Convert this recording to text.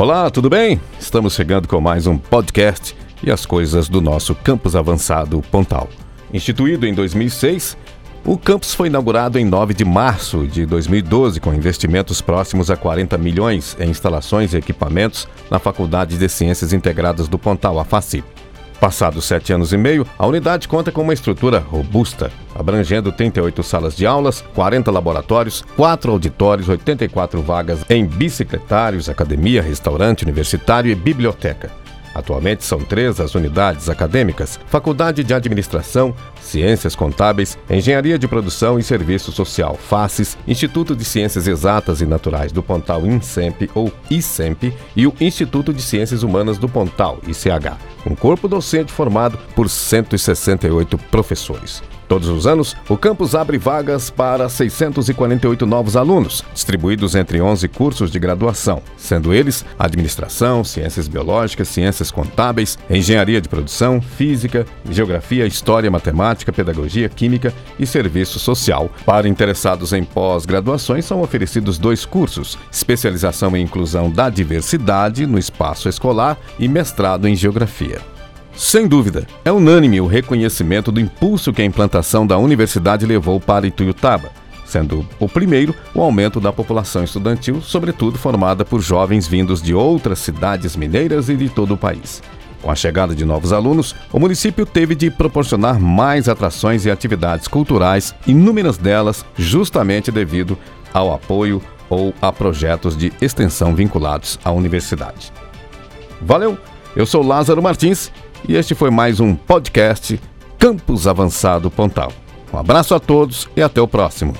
Olá, tudo bem? Estamos chegando com mais um podcast e as coisas do nosso campus avançado Pontal. Instituído em 2006, o campus foi inaugurado em 9 de março de 2012 com investimentos próximos a 40 milhões em instalações e equipamentos na Faculdade de Ciências Integradas do Pontal, a FACIP. Passados sete anos e meio, a unidade conta com uma estrutura robusta, abrangendo 38 salas de aulas, 40 laboratórios, 4 auditórios, 84 vagas em bicicletários, academia, restaurante universitário e biblioteca. Atualmente são três as unidades acadêmicas: Faculdade de Administração, Ciências Contábeis, Engenharia de Produção e Serviço Social, FACES, Instituto de Ciências Exatas e Naturais do Pontal INSEMP ou ICEMP e o Instituto de Ciências Humanas do Pontal, ICH. Um corpo docente formado por 168 professores. Todos os anos, o campus abre vagas para 648 novos alunos, distribuídos entre 11 cursos de graduação, sendo eles Administração, Ciências Biológicas, Ciências Contábeis, Engenharia de Produção, Física, Geografia, História, Matemática, Pedagogia, Química e Serviço Social. Para interessados em pós-graduações, são oferecidos dois cursos: Especialização em Inclusão da Diversidade no Espaço Escolar e Mestrado em Geografia. Sem dúvida, é unânime o reconhecimento do impulso que a implantação da universidade levou para Ituiutaba, sendo o primeiro o aumento da população estudantil, sobretudo formada por jovens vindos de outras cidades mineiras e de todo o país. Com a chegada de novos alunos, o município teve de proporcionar mais atrações e atividades culturais, inúmeras delas justamente devido ao apoio ou a projetos de extensão vinculados à universidade. Valeu! Eu sou Lázaro Martins e este foi mais um podcast Campus Avançado Pontal. Um abraço a todos e até o próximo.